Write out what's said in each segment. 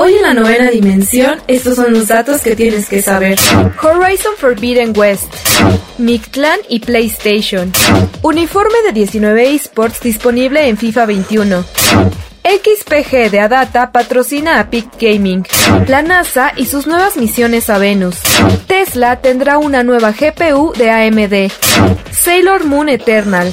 Hoy en la novena dimensión, estos son los datos que tienes que saber. Horizon Forbidden West, Mictlan y PlayStation. Uniforme de 19 esports disponible en FIFA 21. XPG de Adata patrocina a Peak Gaming. La NASA y sus nuevas misiones a Venus. Tesla tendrá una nueva GPU de AMD. Sailor Moon Eternal.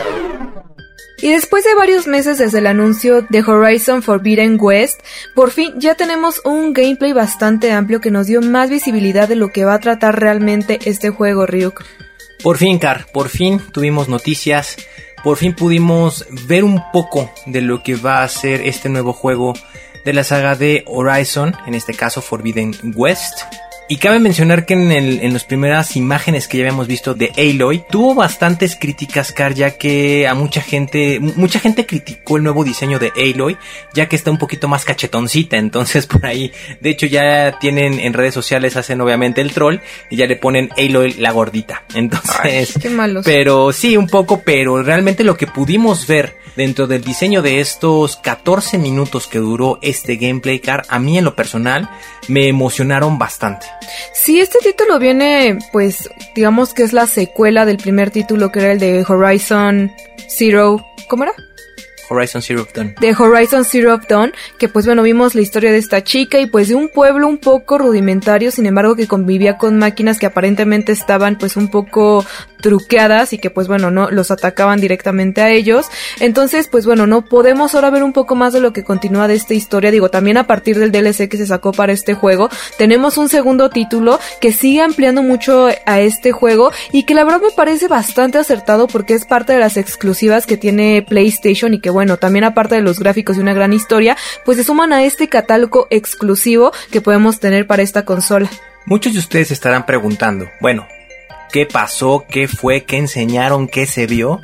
Y después de varios meses desde el anuncio de Horizon Forbidden West, por fin ya tenemos un gameplay bastante amplio que nos dio más visibilidad de lo que va a tratar realmente este juego, Ryuk. Por fin, Car, por fin tuvimos noticias, por fin pudimos ver un poco de lo que va a ser este nuevo juego de la saga de Horizon, en este caso Forbidden West. Y cabe mencionar que en, el, en las primeras imágenes que ya habíamos visto de Aloy, tuvo bastantes críticas, Car, ya que a mucha gente, mucha gente criticó el nuevo diseño de Aloy, ya que está un poquito más cachetoncita, entonces por ahí, de hecho ya tienen en redes sociales, hacen obviamente el troll, y ya le ponen Aloy la gordita. Entonces, qué malos. pero sí, un poco, pero realmente lo que pudimos ver dentro del diseño de estos 14 minutos que duró este gameplay car, a mí en lo personal me emocionaron bastante. Sí, este título viene, pues, digamos que es la secuela del primer título que era el de Horizon Zero. ¿Cómo era? Horizon Zero Dawn. De Horizon Zero Dawn, que pues bueno, vimos la historia de esta chica y pues de un pueblo un poco rudimentario, sin embargo que convivía con máquinas que aparentemente estaban pues un poco truqueadas y que pues bueno, no los atacaban directamente a ellos. Entonces, pues bueno, no podemos ahora ver un poco más de lo que continúa de esta historia. Digo, también a partir del DLC que se sacó para este juego, tenemos un segundo título que sigue ampliando mucho a este juego y que la verdad me parece bastante acertado porque es parte de las exclusivas que tiene PlayStation y que bueno, también aparte de los gráficos y una gran historia, pues se suman a este catálogo exclusivo que podemos tener para esta consola. Muchos de ustedes estarán preguntando, bueno, qué pasó, qué fue, qué enseñaron, qué se vio.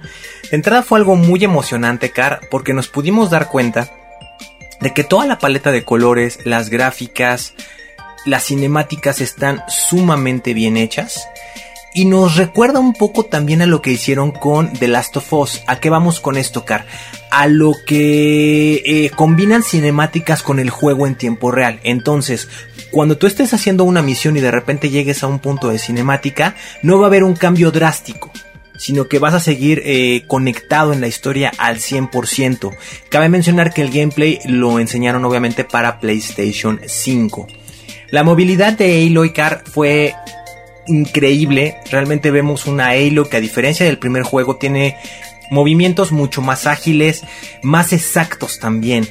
De entrada fue algo muy emocionante, Car, porque nos pudimos dar cuenta de que toda la paleta de colores, las gráficas, las cinemáticas están sumamente bien hechas. Y nos recuerda un poco también a lo que hicieron con The Last of Us. ¿A qué vamos con esto, Car? A lo que eh, combinan cinemáticas con el juego en tiempo real. Entonces, cuando tú estés haciendo una misión y de repente llegues a un punto de cinemática, no va a haber un cambio drástico sino que vas a seguir eh, conectado en la historia al 100%. Cabe mencionar que el gameplay lo enseñaron obviamente para PlayStation 5. La movilidad de Aloy Car fue increíble. Realmente vemos una Halo que a diferencia del primer juego tiene movimientos mucho más ágiles, más exactos también.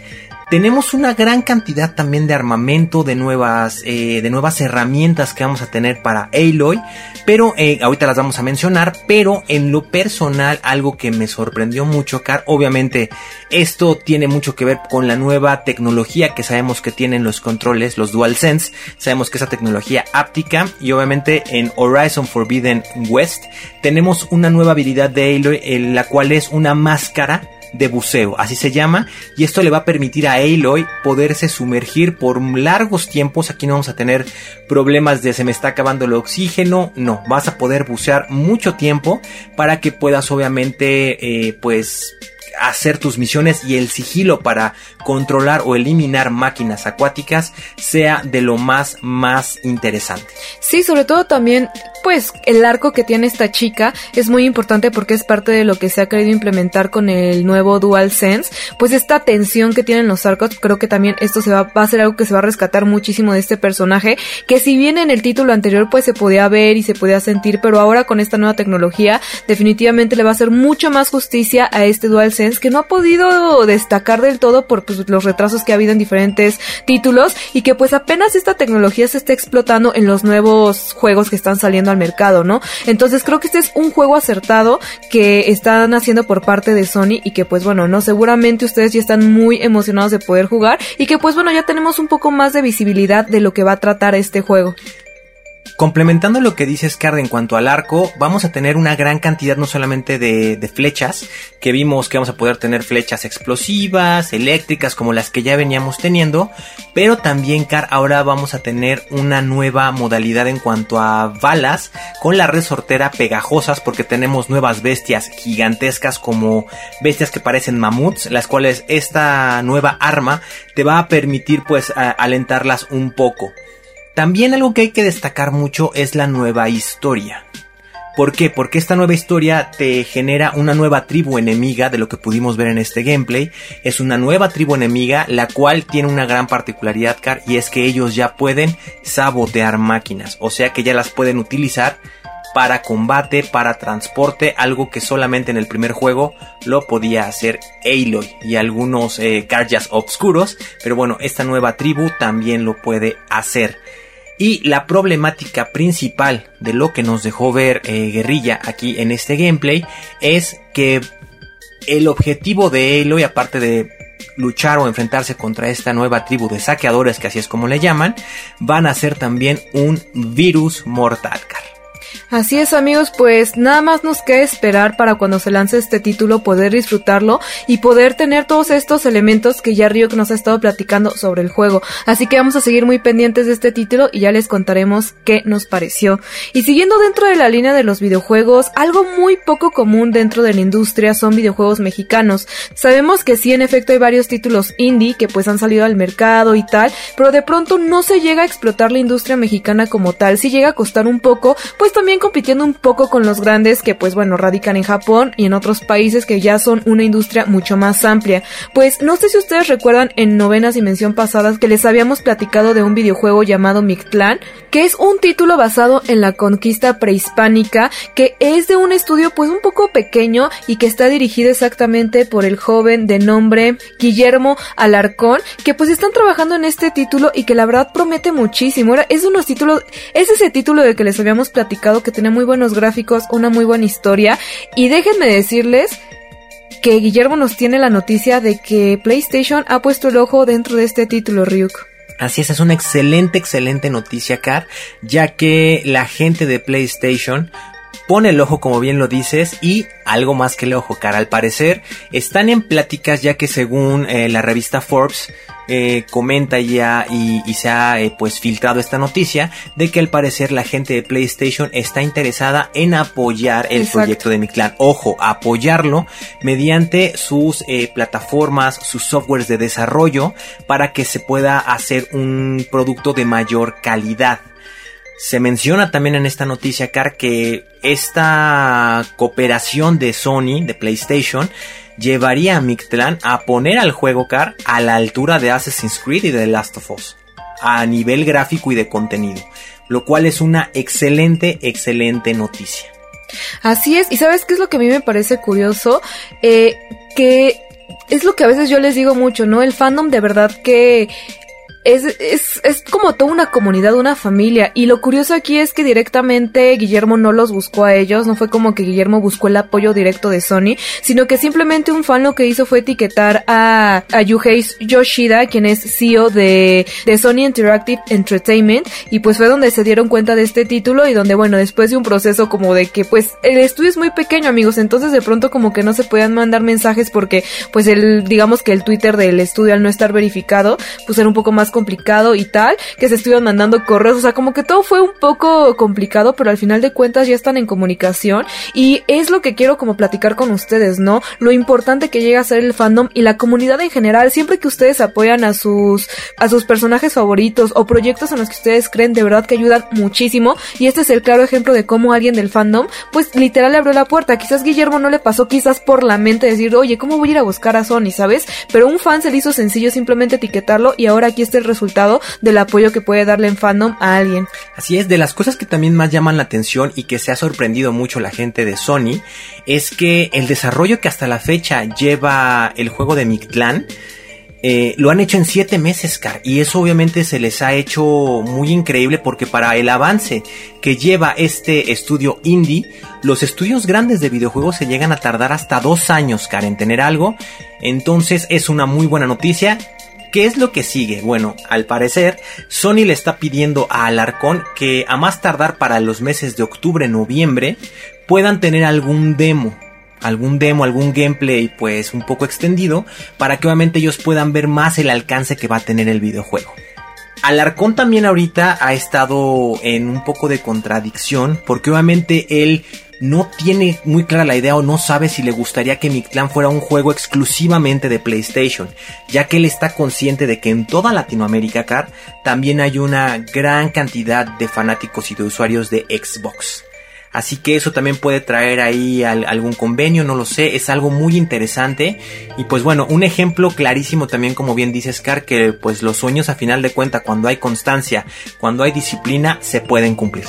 Tenemos una gran cantidad también de armamento, de nuevas, eh, de nuevas herramientas que vamos a tener para Aloy, pero eh, ahorita las vamos a mencionar, pero en lo personal algo que me sorprendió mucho, Car, obviamente esto tiene mucho que ver con la nueva tecnología que sabemos que tienen los controles, los DualSense, sabemos que esa tecnología áptica y obviamente en Horizon Forbidden West tenemos una nueva habilidad de Aloy, en la cual es una máscara de buceo, así se llama, y esto le va a permitir a Aloy poderse sumergir por largos tiempos. Aquí no vamos a tener problemas de se me está acabando el oxígeno, no, vas a poder bucear mucho tiempo para que puedas obviamente eh, pues hacer tus misiones y el sigilo para controlar o eliminar máquinas acuáticas sea de lo más más interesante. Sí, sobre todo también pues el arco que tiene esta chica es muy importante porque es parte de lo que se ha querido implementar con el nuevo Dual Sense, pues esta tensión que tienen los arcos, creo que también esto se va, va a ser algo que se va a rescatar muchísimo de este personaje, que si bien en el título anterior pues se podía ver y se podía sentir, pero ahora con esta nueva tecnología definitivamente le va a hacer mucho más justicia a este Dual Sense que no ha podido destacar del todo por pues, los retrasos que ha habido en diferentes títulos y que pues apenas esta tecnología se está explotando en los nuevos juegos que están saliendo al mercado, ¿no? Entonces creo que este es un juego acertado que están haciendo por parte de Sony y que pues bueno, no seguramente ustedes ya están muy emocionados de poder jugar y que pues bueno, ya tenemos un poco más de visibilidad de lo que va a tratar este juego. Complementando lo que dice Scard en cuanto al arco, vamos a tener una gran cantidad no solamente de, flechas, que vimos que vamos a poder tener flechas explosivas, eléctricas, como las que ya veníamos teniendo, pero también, Car, ahora vamos a tener una nueva modalidad en cuanto a balas, con la resortera pegajosas, porque tenemos nuevas bestias gigantescas como bestias que parecen mamuts, las cuales esta nueva arma te va a permitir pues alentarlas un poco. También algo que hay que destacar mucho es la nueva historia. ¿Por qué? Porque esta nueva historia te genera una nueva tribu enemiga de lo que pudimos ver en este gameplay. Es una nueva tribu enemiga, la cual tiene una gran particularidad, Car, y es que ellos ya pueden sabotear máquinas. O sea que ya las pueden utilizar para combate, para transporte, algo que solamente en el primer juego lo podía hacer Aloy y algunos eh, obscuros. Pero bueno, esta nueva tribu también lo puede hacer. Y la problemática principal de lo que nos dejó ver eh, Guerrilla aquí en este gameplay es que el objetivo de Eloy, aparte de luchar o enfrentarse contra esta nueva tribu de saqueadores, que así es como le llaman, van a ser también un virus mortal. Así es amigos, pues nada más nos queda esperar para cuando se lance este título poder disfrutarlo y poder tener todos estos elementos que ya Ryuk nos ha estado platicando sobre el juego. Así que vamos a seguir muy pendientes de este título y ya les contaremos qué nos pareció. Y siguiendo dentro de la línea de los videojuegos, algo muy poco común dentro de la industria son videojuegos mexicanos. Sabemos que sí, en efecto hay varios títulos indie que pues han salido al mercado y tal, pero de pronto no se llega a explotar la industria mexicana como tal, si llega a costar un poco, pues también compitiendo un poco con los grandes que pues bueno radican en Japón y en otros países que ya son una industria mucho más amplia. Pues no sé si ustedes recuerdan en novenas dimensión pasadas que les habíamos platicado de un videojuego llamado Mictlan, que es un título basado en la conquista prehispánica, que es de un estudio pues un poco pequeño y que está dirigido exactamente por el joven de nombre Guillermo Alarcón, que pues están trabajando en este título y que la verdad promete muchísimo. es unos títulos, es ese título de que les habíamos platicado que tiene muy buenos gráficos, una muy buena historia. Y déjenme decirles que Guillermo nos tiene la noticia de que PlayStation ha puesto el ojo dentro de este título, Ryuk. Así es, es una excelente, excelente noticia, Car, ya que la gente de PlayStation pone el ojo como bien lo dices y algo más que el ojo, Car. Al parecer están en pláticas ya que según eh, la revista Forbes eh, comenta ya y, se ha eh, pues filtrado esta noticia de que al parecer la gente de PlayStation está interesada en apoyar el proyecto de mi clan. Ojo, apoyarlo mediante sus eh, plataformas, sus softwares de desarrollo para que se pueda hacer un producto de mayor calidad. Se menciona también en esta noticia, Car, que esta cooperación de Sony, de PlayStation, llevaría a Mictlan a poner al juego Car a la altura de Assassin's Creed y de The Last of Us, a nivel gráfico y de contenido, lo cual es una excelente, excelente noticia. Así es, y sabes qué es lo que a mí me parece curioso, eh, que es lo que a veces yo les digo mucho, ¿no? El fandom de verdad que es, es, es como toda una comunidad, una familia. Y lo curioso aquí es que directamente Guillermo no los buscó a ellos, no fue como que Guillermo buscó el apoyo directo de Sony, sino que simplemente un fan lo que hizo fue etiquetar a, a Yuhei Yoshida, quien es CEO de, de Sony Interactive Entertainment, y pues fue donde se dieron cuenta de este título y donde, bueno, después de un proceso como de que pues el estudio es muy pequeño, amigos, entonces de pronto como que no se podían mandar mensajes porque pues el, digamos que el Twitter del estudio al no estar verificado, pues era un poco más complicado y tal, que se estuvieron mandando correos, o sea, como que todo fue un poco complicado, pero al final de cuentas ya están en comunicación y es lo que quiero como platicar con ustedes, ¿no? Lo importante que llega a ser el fandom y la comunidad en general, siempre que ustedes apoyan a sus a sus personajes favoritos o proyectos en los que ustedes creen de verdad que ayudan muchísimo y este es el claro ejemplo de cómo alguien del fandom pues literal le abrió la puerta. Quizás Guillermo no le pasó quizás por la mente decir, "Oye, ¿cómo voy a ir a buscar a Sony?", ¿sabes? Pero un fan se le hizo sencillo simplemente etiquetarlo y ahora aquí está el resultado del apoyo que puede darle en fandom a alguien. Así es, de las cosas que también más llaman la atención y que se ha sorprendido mucho la gente de Sony es que el desarrollo que hasta la fecha lleva el juego de Mictlan eh, lo han hecho en 7 meses, Car, y eso obviamente se les ha hecho muy increíble porque para el avance que lleva este estudio indie, los estudios grandes de videojuegos se llegan a tardar hasta 2 años, Car, en tener algo. Entonces es una muy buena noticia. ¿Qué es lo que sigue? Bueno, al parecer, Sony le está pidiendo a Alarcón que a más tardar para los meses de octubre-noviembre puedan tener algún demo algún demo, algún gameplay pues un poco extendido para que obviamente ellos puedan ver más el alcance que va a tener el videojuego. Alarcón también ahorita ha estado en un poco de contradicción porque obviamente él no tiene muy clara la idea o no sabe si le gustaría que Mictlan fuera un juego exclusivamente de PlayStation, ya que él está consciente de que en toda Latinoamérica, Car, también hay una gran cantidad de fanáticos y de usuarios de Xbox. Así que eso también puede traer ahí algún convenio, no lo sé, es algo muy interesante. Y pues bueno, un ejemplo clarísimo también, como bien dice Scar, que pues los sueños a final de cuenta, cuando hay constancia, cuando hay disciplina, se pueden cumplir.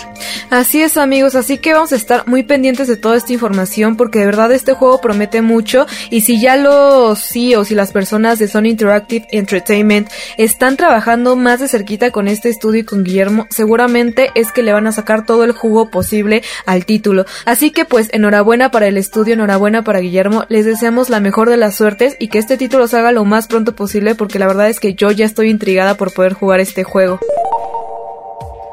Así es amigos, así que vamos a estar muy pendientes de toda esta información porque de verdad este juego promete mucho y si ya los CEOs y las personas de Sony Interactive Entertainment están trabajando más de cerquita con este estudio y con Guillermo, seguramente es que le van a sacar todo el jugo posible al título. Así que pues enhorabuena para el estudio, enhorabuena para Guillermo, les deseamos la mejor de las suertes y que este título se haga lo más pronto posible porque la verdad es que yo ya estoy intrigada por poder jugar este juego.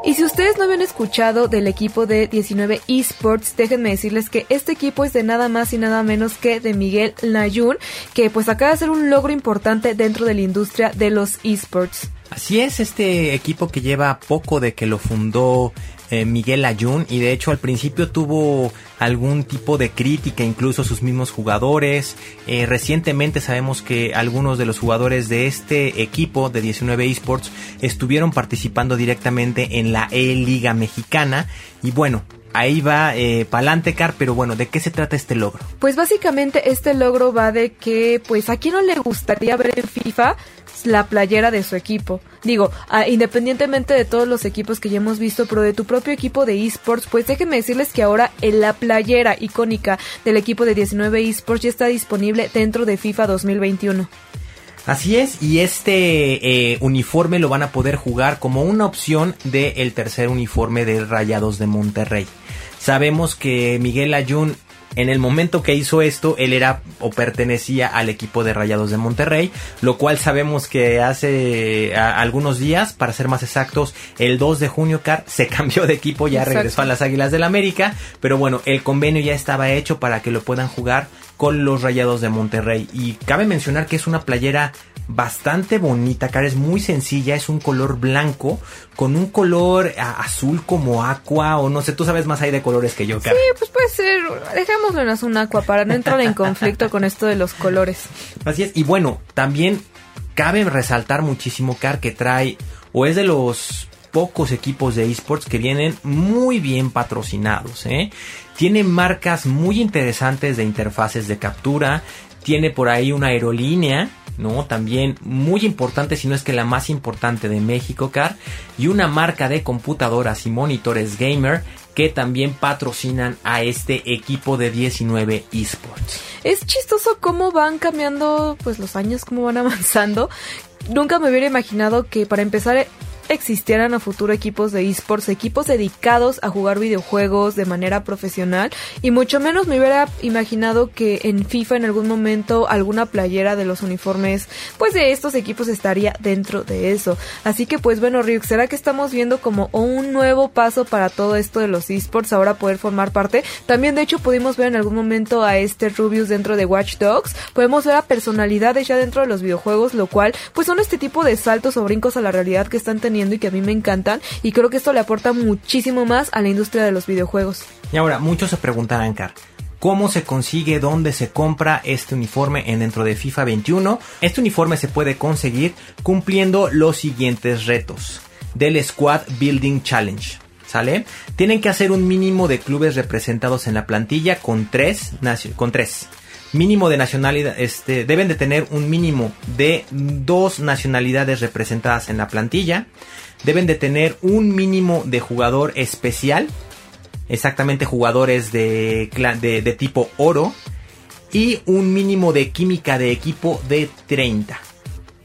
Y si ustedes no habían escuchado del equipo de 19 esports, déjenme decirles que este equipo es de nada más y nada menos que de Miguel Layun, que pues acaba de ser un logro importante dentro de la industria de los esports. Así es, este equipo que lleva poco de que lo fundó eh, Miguel Ayun y de hecho al principio tuvo algún tipo de crítica incluso sus mismos jugadores. Eh, recientemente sabemos que algunos de los jugadores de este equipo de 19 esports estuvieron participando directamente en la E-Liga Mexicana. Y bueno ahí va eh, Palante Car, pero bueno, ¿de qué se trata este logro? Pues básicamente este logro va de que, pues, ¿a quién no le gustaría ver en FIFA la playera de su equipo. Digo, independientemente de todos los equipos que ya hemos visto, pero de tu propio equipo de esports, pues déjenme decirles que ahora en la playera icónica del equipo de 19 esports ya está disponible dentro de FIFA 2021. Así es, y este eh, uniforme lo van a poder jugar como una opción del tercer uniforme de Rayados de Monterrey. Sabemos que Miguel Ayun en el momento que hizo esto, él era o pertenecía al equipo de Rayados de Monterrey, lo cual sabemos que hace algunos días, para ser más exactos, el 2 de junio, Car se cambió de equipo, ya regresó a las Águilas del la América, pero bueno, el convenio ya estaba hecho para que lo puedan jugar con los Rayados de Monterrey. Y cabe mencionar que es una playera bastante bonita, cara, es muy sencilla, es un color blanco con un color azul como aqua o no sé, tú sabes más ahí de colores que yo, cara. Sí, pues puede ser, dejémoslo en azul aqua para no entrar en conflicto con esto de los colores. Así es, y bueno, también cabe resaltar muchísimo, Car, que trae o es de los pocos equipos de esports que vienen muy bien patrocinados, ¿eh? Tiene marcas muy interesantes de interfaces de captura, tiene por ahí una aerolínea ¿no? También muy importante, si no es que la más importante de México, Car, y una marca de computadoras y monitores gamer que también patrocinan a este equipo de 19 esports. Es chistoso cómo van cambiando pues los años, cómo van avanzando. Nunca me hubiera imaginado que para empezar existieran a futuro equipos de esports, equipos dedicados a jugar videojuegos de manera profesional y mucho menos me hubiera imaginado que en FIFA en algún momento alguna playera de los uniformes pues de estos equipos estaría dentro de eso. Así que pues bueno Ryuk, ¿será que estamos viendo como un nuevo paso para todo esto de los esports ahora poder formar parte? También de hecho pudimos ver en algún momento a este Rubius dentro de Watch Dogs, podemos ver a personalidades ya dentro de los videojuegos, lo cual pues son este tipo de saltos o brincos a la realidad que están teniendo y que a mí me encantan y creo que esto le aporta muchísimo más a la industria de los videojuegos. Y ahora, muchos se preguntarán, Car, ¿cómo se consigue, dónde se compra este uniforme en dentro de FIFA 21? Este uniforme se puede conseguir cumpliendo los siguientes retos del Squad Building Challenge. ¿Sale? Tienen que hacer un mínimo de clubes representados en la plantilla con tres, con tres mínimo de nacionalidad, este, deben de tener un mínimo de dos nacionalidades representadas en la plantilla, deben de tener un mínimo de jugador especial, exactamente jugadores de, de, de tipo oro, y un mínimo de química de equipo de 30.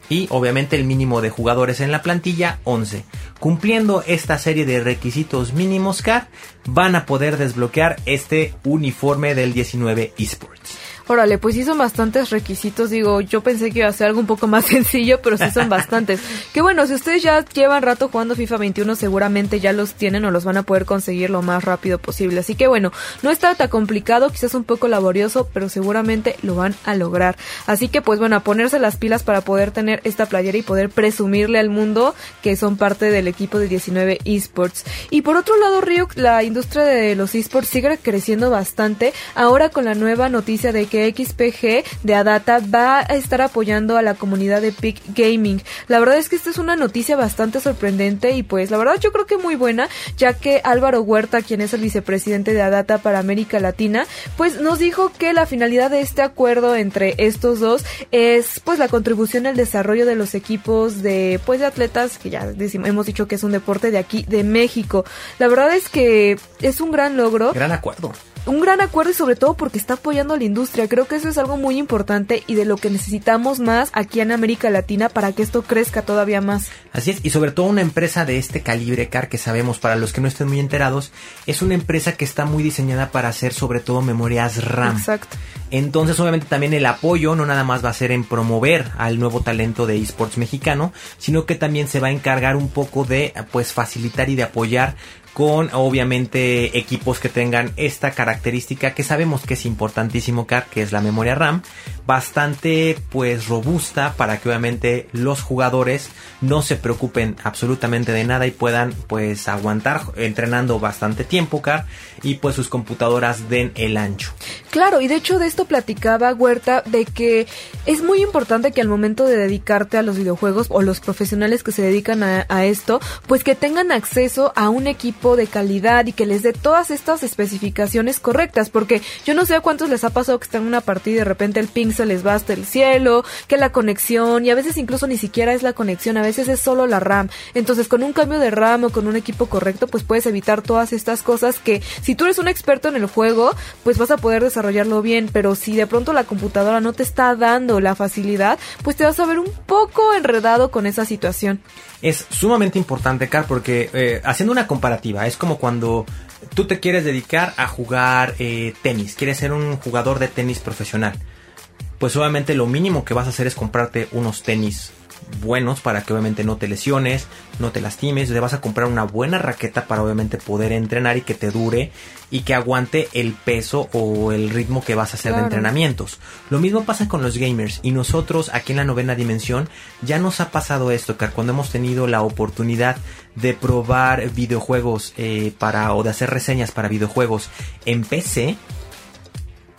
Y obviamente el mínimo de jugadores en la plantilla 11. Cumpliendo esta serie de requisitos mínimos CAR, van a poder desbloquear este uniforme del 19 esports. Órale, pues sí son bastantes requisitos. Digo, yo pensé que iba a ser algo un poco más sencillo, pero sí son bastantes. que bueno, si ustedes ya llevan rato jugando FIFA 21, seguramente ya los tienen o los van a poder conseguir lo más rápido posible. Así que bueno, no está tan complicado, quizás un poco laborioso, pero seguramente lo van a lograr. Así que pues bueno, a ponerse las pilas para poder tener esta playera y poder presumirle al mundo que son parte del equipo de 19 esports. Y por otro lado, Ryuk, la industria de los esports sigue creciendo bastante. Ahora con la nueva noticia de que XPG de Adata va a estar apoyando a la comunidad de Peak Gaming. La verdad es que esta es una noticia bastante sorprendente y pues la verdad yo creo que muy buena, ya que Álvaro Huerta, quien es el vicepresidente de Adata para América Latina, pues nos dijo que la finalidad de este acuerdo entre estos dos es pues la contribución al desarrollo de los equipos de pues de atletas que ya hemos dicho que es un deporte de aquí de México. La verdad es que es un gran logro. Gran acuerdo un gran acuerdo y sobre todo porque está apoyando a la industria. Creo que eso es algo muy importante y de lo que necesitamos más aquí en América Latina para que esto crezca todavía más. Así es, y sobre todo una empresa de este calibre, Car, que sabemos para los que no estén muy enterados, es una empresa que está muy diseñada para hacer sobre todo memorias RAM. Exacto. Entonces, obviamente también el apoyo no nada más va a ser en promover al nuevo talento de esports mexicano, sino que también se va a encargar un poco de pues facilitar y de apoyar con obviamente equipos que tengan esta característica que sabemos que es importantísimo que es la memoria RAM, bastante pues robusta para que obviamente los jugadores no se preocupen absolutamente de nada y puedan pues aguantar entrenando bastante tiempo car y pues sus computadoras den el ancho. Claro, y de hecho de esto platicaba Huerta de que es muy importante que al momento de dedicarte a los videojuegos o los profesionales que se dedican a, a esto, pues que tengan acceso a un equipo de calidad y que les dé todas estas especificaciones correctas, porque yo no sé a cuántos les ha pasado que están en una partida y de repente el ping se les va hasta el cielo, que la conexión, y a veces incluso ni siquiera es la conexión, a veces es solo la RAM. Entonces con un cambio de RAM o con un equipo correcto, pues puedes evitar todas estas cosas que si tú eres un experto en el juego, pues vas a poder desarrollarlo bien, pero si de pronto la computadora no te está dando la facilidad, pues te vas a ver un poco enredado con esa situación es sumamente importante, Car, porque eh, haciendo una comparativa, es como cuando tú te quieres dedicar a jugar eh, tenis, quieres ser un jugador de tenis profesional. Pues obviamente lo mínimo que vas a hacer es comprarte unos tenis buenos para que obviamente no te lesiones, no te lastimes, te vas a comprar una buena raqueta para obviamente poder entrenar y que te dure y que aguante el peso o el ritmo que vas a hacer de entrenamientos. Lo mismo pasa con los gamers y nosotros aquí en la novena dimensión ya nos ha pasado esto, que cuando hemos tenido la oportunidad de probar videojuegos eh, para o de hacer reseñas para videojuegos en PC,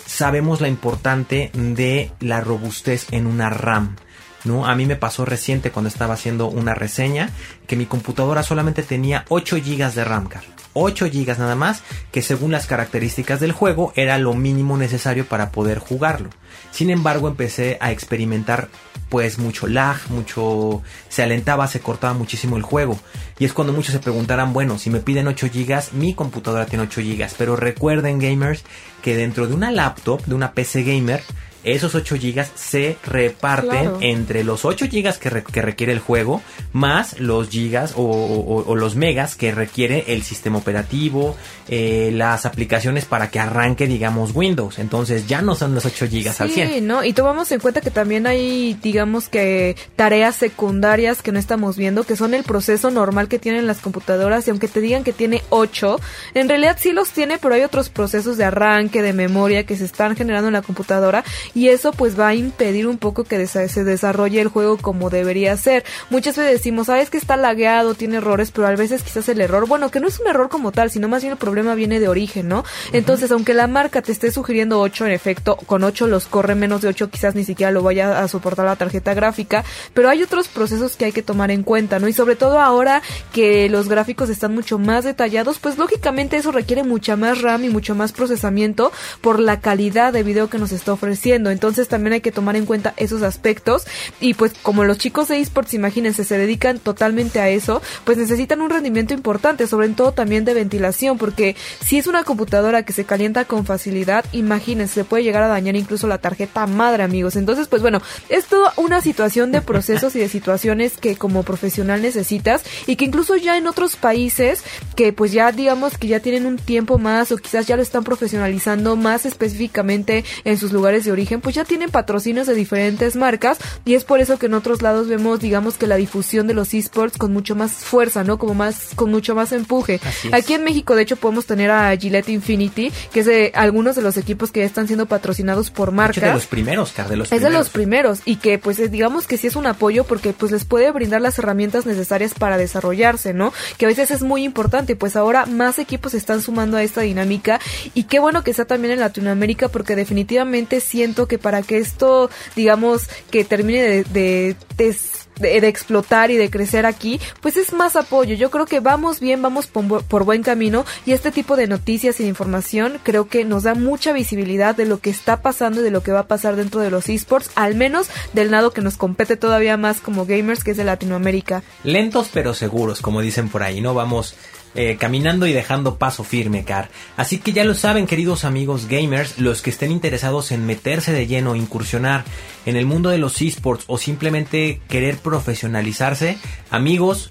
sabemos la importante de la robustez en una RAM. ¿No? A mí me pasó reciente cuando estaba haciendo una reseña que mi computadora solamente tenía 8 GB de RAM 8 GB nada más, que según las características del juego era lo mínimo necesario para poder jugarlo. Sin embargo, empecé a experimentar pues mucho lag, mucho se alentaba, se cortaba muchísimo el juego. Y es cuando muchos se preguntarán, bueno, si me piden 8 GB, mi computadora tiene 8 GB, pero recuerden gamers que dentro de una laptop, de una PC gamer, esos 8 GB se reparten Claro. entre los 8 GB que, re- que requiere el juego, más los gigas o, o- o los megas que requiere el sistema operativo, eh, las aplicaciones para que arranque, digamos, Windows. Entonces ya no son los 8 GB al 100. Sí, ¿no? Y tomamos en cuenta que también hay, digamos que, tareas secundarias que no estamos viendo, que son el proceso normal que tienen las computadoras, y aunque te digan que tiene 8, en realidad sí los tiene, pero hay otros procesos de arranque, de memoria que se están generando en la computadora, y eso pues va a impedir un poco que se desarrolle el juego como debería ser. Muchas veces decimos, sabes que está lagueado, tiene errores, pero a veces quizás el error, bueno, que no es un error como tal, sino más bien el problema viene de origen, ¿no? Entonces, aunque la marca te esté sugiriendo 8, en efecto, con 8 los corre menos de 8, quizás ni siquiera lo vaya a soportar la tarjeta gráfica, pero hay otros procesos que hay que tomar en cuenta, ¿no? Y sobre todo ahora que los gráficos están mucho más detallados, pues lógicamente eso requiere mucha más RAM y mucho más procesamiento por la calidad de video que nos está ofreciendo. Entonces también hay que tomar en cuenta esos aspectos y pues como los chicos de esports, imagínense, se dedican totalmente a eso, pues necesitan un rendimiento importante, sobre todo también de ventilación, porque si es una computadora que se calienta con facilidad, imagínense, se puede llegar a dañar incluso la tarjeta madre, amigos. Entonces, pues bueno, es toda una situación de procesos y de situaciones que como profesional necesitas y que incluso ya en otros países que pues ya digamos que ya tienen un tiempo más o quizás ya lo están profesionalizando más específicamente en sus lugares de origen, pues ya tienen patrocinios de diferentes marcas y es por eso que en otros lados vemos digamos que la difusión de los esports con mucho más fuerza, ¿no? Como más con mucho más empuje. Aquí en México de hecho podemos tener a Gillette Infinity, que es de algunos de los equipos que ya están siendo patrocinados por De hecho, marcas. de los primeros, Car, de los Es de primeros. los primeros y que pues es- digamos que sí es un apoyo porque pues les puede brindar las herramientas necesarias para desarrollarse, ¿no? Que a veces es muy importante, pues ahora más equipos se están sumando a esta dinámica y qué bueno que sea también en Latinoamérica porque definitivamente siento que para que esto, digamos, que termine de, de, explotar y de crecer aquí, pues es más apoyo. Yo creo que vamos bien, vamos por buen camino y este tipo de noticias y de información creo que nos da mucha visibilidad de lo que está pasando y de lo que va a pasar dentro de los esports, al menos del lado que nos compete todavía más como gamers, que es de Latinoamérica. Lentos pero seguros, como dicen por ahí, ¿no? Vamos eh, caminando y dejando paso firme, Car. Así que ya lo saben, queridos amigos gamers, los que estén interesados en meterse de lleno, incursionar en el mundo de los esports o simplemente querer profesionalizarse, amigos,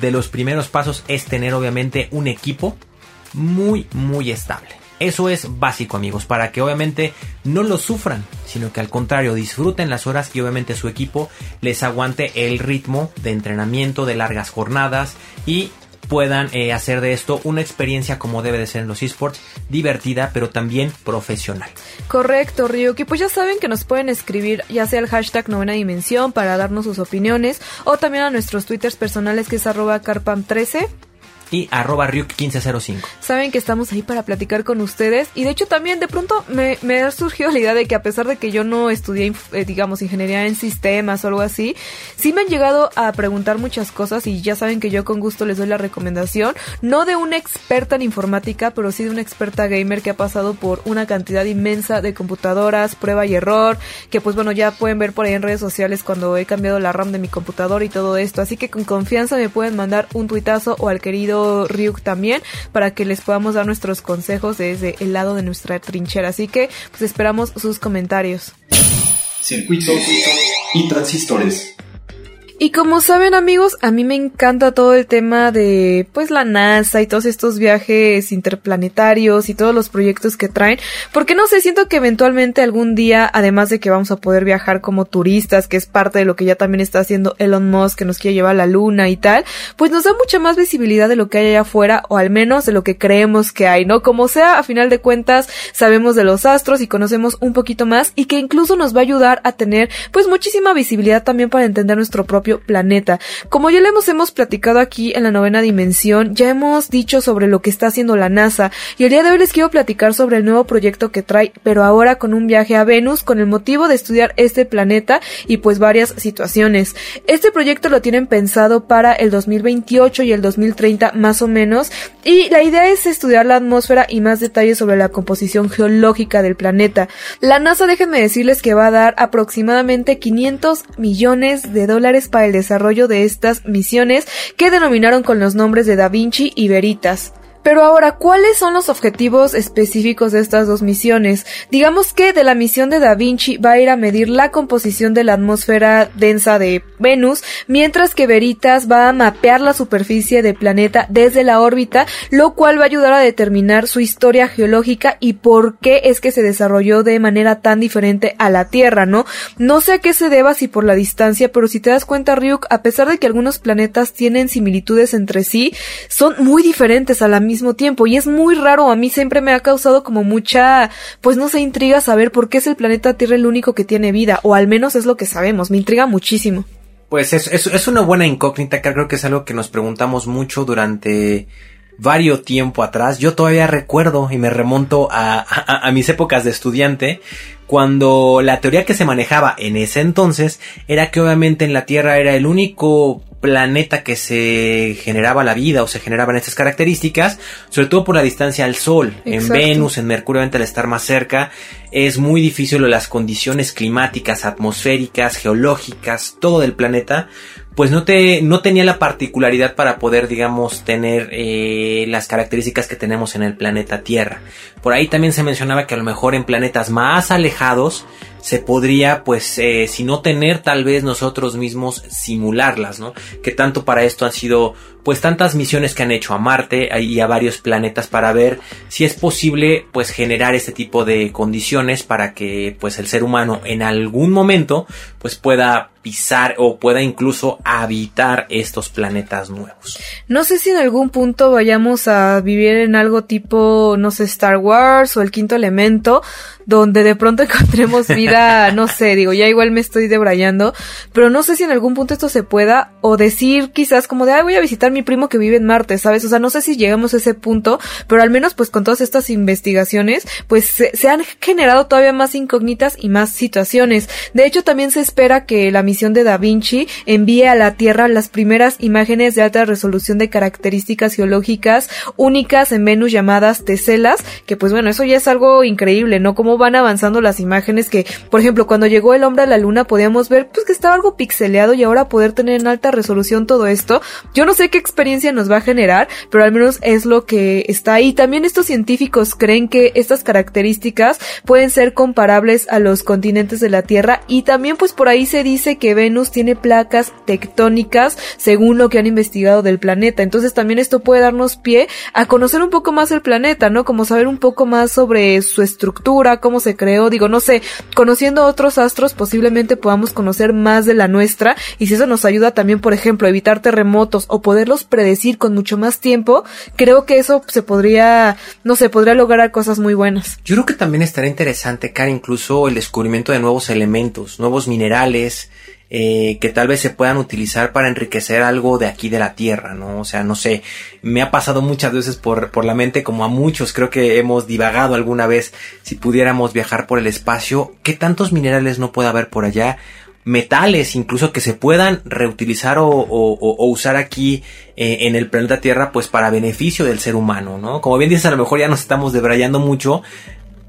de los primeros pasos es tener obviamente un equipo muy, muy estable. Eso es básico amigos, para que obviamente no lo sufran, sino que al contrario disfruten las horas y obviamente su equipo les aguante el ritmo de entrenamiento de largas jornadas y puedan eh, hacer de esto una experiencia como debe de ser en los esports, divertida pero también profesional. Correcto, Ryuki. Pues ya saben que nos pueden escribir ya sea el hashtag novena dimensión para darnos sus opiniones o también a nuestros twitters personales que es arroba carpam13 Y arroba Ryuk1505. saben que estamos ahí para platicar con ustedes y de hecho también de pronto me, me ha surgido la idea de que a pesar de que yo no estudié eh, digamos ingeniería en sistemas o algo así sí me han llegado a preguntar muchas cosas y ya saben que yo con gusto les doy la recomendación no de una experta en informática pero sí de una experta gamer que ha pasado por una cantidad inmensa de computadoras prueba y error que pues bueno ya pueden ver por ahí en redes sociales cuando he cambiado la RAM de mi computadora y todo esto así que con confianza me pueden mandar un tuitazo o al querido Ryuk también para que les podamos dar nuestros consejos desde el lado de nuestra trinchera. Así que pues esperamos sus comentarios. Circuitos y transistores. Y como saben amigos, a mí me encanta todo el tema de pues la NASA y todos estos viajes interplanetarios y todos los proyectos que traen, porque no sé, siento que eventualmente algún día, además de que vamos a poder viajar como turistas, que es parte de lo que ya también está haciendo Elon Musk, que nos quiere llevar a la luna y tal, pues nos da mucha más visibilidad de lo que hay allá afuera, o al menos de lo que creemos que hay, ¿no? Como sea, a final de cuentas, sabemos de los astros y conocemos un poquito más y que incluso nos va a ayudar a tener pues muchísima visibilidad también para entender nuestro propio planeta. Como ya le hemos, hemos platicado aquí en la novena dimensión, ya hemos dicho sobre lo que está haciendo la NASA y el día de hoy les quiero platicar sobre el nuevo proyecto que trae, pero ahora con un viaje a Venus con el motivo de estudiar este planeta y pues varias situaciones. Este proyecto lo tienen pensado para el 2028 y el 2030 más o menos y la idea es estudiar la atmósfera y más detalles sobre la composición geológica del planeta. La NASA déjenme decirles que va a dar aproximadamente 500 millones de dólares para el desarrollo de estas misiones que denominaron con los nombres de Da Vinci y Veritas. Pero ahora, ¿cuáles son los objetivos específicos de estas dos misiones? Digamos que de la misión de Da Vinci va a ir a medir la composición de la atmósfera densa de Venus, mientras que Veritas va a mapear la superficie del planeta desde la órbita, lo cual va a ayudar a determinar su historia geológica y por qué es que se desarrolló de manera tan diferente a la Tierra, ¿no? No sé a qué se deba si por la distancia, pero si te das cuenta, Ryuk, a pesar de que algunos planetas tienen similitudes entre sí, son muy diferentes al mismo tiempo y es muy raro, a mí siempre me ha causado como mucha, pues no sé, intriga saber por qué es el planeta Tierra el único que tiene vida, o al menos es lo que sabemos, me intriga muchísimo. Pues es, es, es una buena incógnita, que creo que es algo que nos preguntamos mucho durante varios tiempo atrás. Yo todavía recuerdo y me remonto a, mis épocas de estudiante, cuando la teoría que se manejaba en ese entonces era que obviamente en la Tierra era el único planeta que se generaba la vida o se generaban estas características, sobre todo por la distancia al Sol. En Venus, en Mercurio, al estar más cerca, es muy difícil las condiciones climáticas, atmosféricas, geológicas, todo del planeta, pues no, te, no tenía la particularidad para poder, digamos, tener eh, las características que tenemos en el planeta Tierra. Por ahí también se mencionaba que a lo mejor en planetas más alejados se podría, pues, eh, si no tener, tal vez nosotros mismos simularlas, ¿no? Que tanto para esto han sido, pues, tantas misiones que han hecho a Marte y a varios planetas para ver si es posible, pues, generar este tipo de condiciones para que, pues, el ser humano en algún momento, pues, pueda pisar o pueda incluso habitar estos planetas nuevos. No sé si en algún punto vayamos a vivir en algo tipo, no sé, Star Wars o el quinto elemento, donde de pronto encontremos vida, no sé, digo, ya igual me estoy debrayando, pero no sé si en algún punto esto se pueda, o decir quizás como de, ay, voy a visitar a mi primo que vive en Marte, ¿sabes? O sea, no sé si llegamos a ese punto, pero al menos pues con todas estas investigaciones, pues se, se han generado todavía más incógnitas y más situaciones. De hecho, también se espera que la misión de Da Vinci envíe a la Tierra las primeras imágenes de alta resolución de características geológicas únicas en Venus llamadas teselas, que pues bueno, eso ya es algo increíble, ¿no? Cómo van avanzando las imágenes que, por ejemplo, cuando llegó el hombre a la luna podíamos ver pues que estaba algo pixeleado y ahora poder tener en alta resolución todo esto. Yo no sé qué experiencia nos va a generar, pero al menos es lo que está ahí. También estos científicos creen que estas características pueden ser comparables a los continentes de la Tierra y también pues por ahí se dice que Venus tiene placas tectónicas según lo que han investigado del planeta. Entonces también esto puede darnos pie a conocer un poco más el planeta, ¿no? Como saber un poco más sobre su estructura, cómo se creó. Digo, no sé, conociendo otros astros posiblemente podamos conocer más de la nuestra y si eso nos ayuda también, por ejemplo, a evitar terremotos o poderlos predecir con mucho más tiempo, creo que eso se podría, no sé, podría lograr cosas muy buenas. Yo creo que también estaría interesante, Cara, incluso el descubrimiento de nuevos elementos, nuevos minerales, eh, que tal vez se puedan utilizar para enriquecer algo de aquí de la tierra, ¿no? O sea, no sé, me ha pasado muchas veces por, por la mente, como a muchos, creo que hemos divagado alguna vez, si pudiéramos viajar por el espacio, ¿qué tantos minerales no puede haber por allá? metales incluso que se puedan reutilizar o, usar aquí eh, en el planeta Tierra pues para beneficio del ser humano, ¿no? Como bien dices, a lo mejor ya nos estamos debrayando mucho,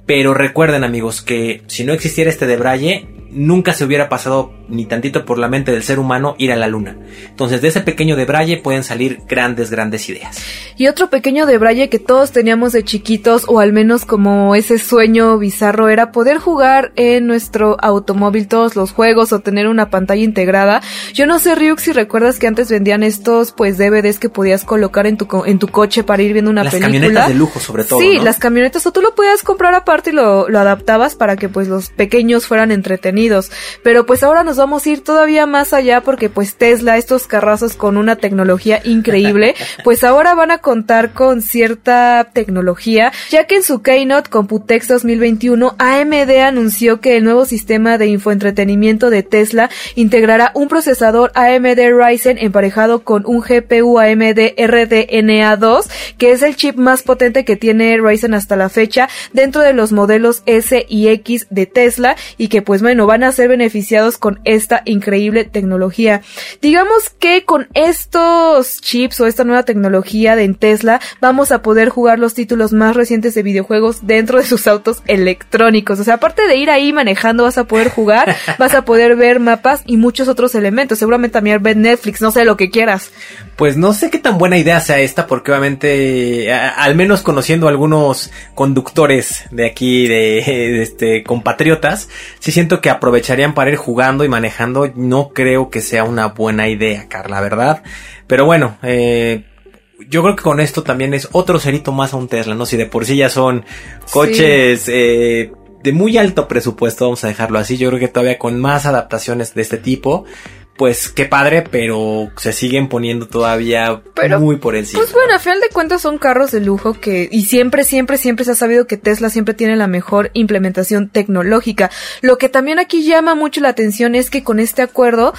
pero recuerden amigos que si no existiera este debraye, nunca se hubiera pasado ni tantito por la mente del ser humano ir a la luna. Entonces de ese pequeño debraye pueden salir grandes, grandes ideas. Y otro pequeño debraye que todos teníamos de chiquitos, o al menos como ese sueño bizarro, era poder jugar en nuestro automóvil todos los juegos o tener una pantalla integrada. Yo no sé, Ryuk, si recuerdas que antes vendían estos pues DVDs que podías colocar en tu, en tu coche para ir viendo una las película. Las camionetas de lujo sobre todo. Sí, ¿no? las camionetas, o tú lo podías comprar aparte y lo, lo adaptabas para que pues los pequeños fueran entretenidos. Pero pues ahora nos vamos a ir todavía más allá porque pues Tesla, estos carrazos con una tecnología increíble, pues ahora van a contar con cierta tecnología, ya que en su Keynote Computex 2021 AMD anunció que el nuevo sistema de infoentretenimiento de Tesla integrará un procesador AMD Ryzen emparejado con un GPU AMD RDNA2, que es el chip más potente que tiene Ryzen hasta la fecha dentro de los modelos S y X de Tesla y que pues bueno, van a ser beneficiados con esta increíble tecnología. Digamos que con estos chips o esta nueva tecnología de Tesla vamos a poder jugar los títulos más recientes de videojuegos dentro de sus autos electrónicos. O sea, aparte de ir ahí manejando vas a poder jugar, vas a poder ver mapas y muchos otros elementos. Seguramente también ver Netflix, no sé lo que quieras. Pues no sé qué tan buena idea sea esta, porque obviamente, a- al menos conociendo algunos conductores de aquí, de, de este, compatriotas, sí siento que aprovecharían para ir jugando y manejando. No creo que sea una buena idea, Carla, ¿verdad? Pero bueno, eh, yo creo que con esto también es otro cerito más a un Tesla, ¿no? Si de por sí ya son coches eh, de muy alto presupuesto, vamos a dejarlo así, yo creo que todavía con más adaptaciones de este tipo, pues qué padre, pero se siguen poniendo todavía Pero, muy por encima. Pues bueno, a final de cuentas son carros de lujo que, y siempre, siempre, siempre se ha sabido que Tesla siempre tiene la mejor implementación tecnológica. Lo que también aquí llama mucho la atención es que con este acuerdo,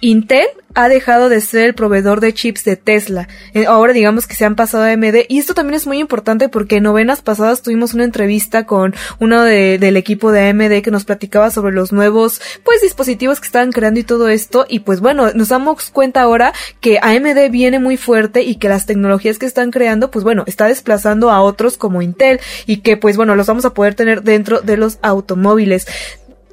Intel ha dejado de ser el proveedor de chips de Tesla. Eh, Ahora digamos que se han pasado a AMD y esto también es muy importante porque en novenas pasadas tuvimos una entrevista con uno de- del equipo de AMD que nos platicaba sobre los nuevos pues dispositivos que estaban creando y todo esto y pues bueno, nos damos cuenta ahora que AMD viene muy fuerte y que las tecnologías que están creando pues bueno, está desplazando a otros como Intel y que pues bueno, los vamos a poder tener dentro de los automóviles.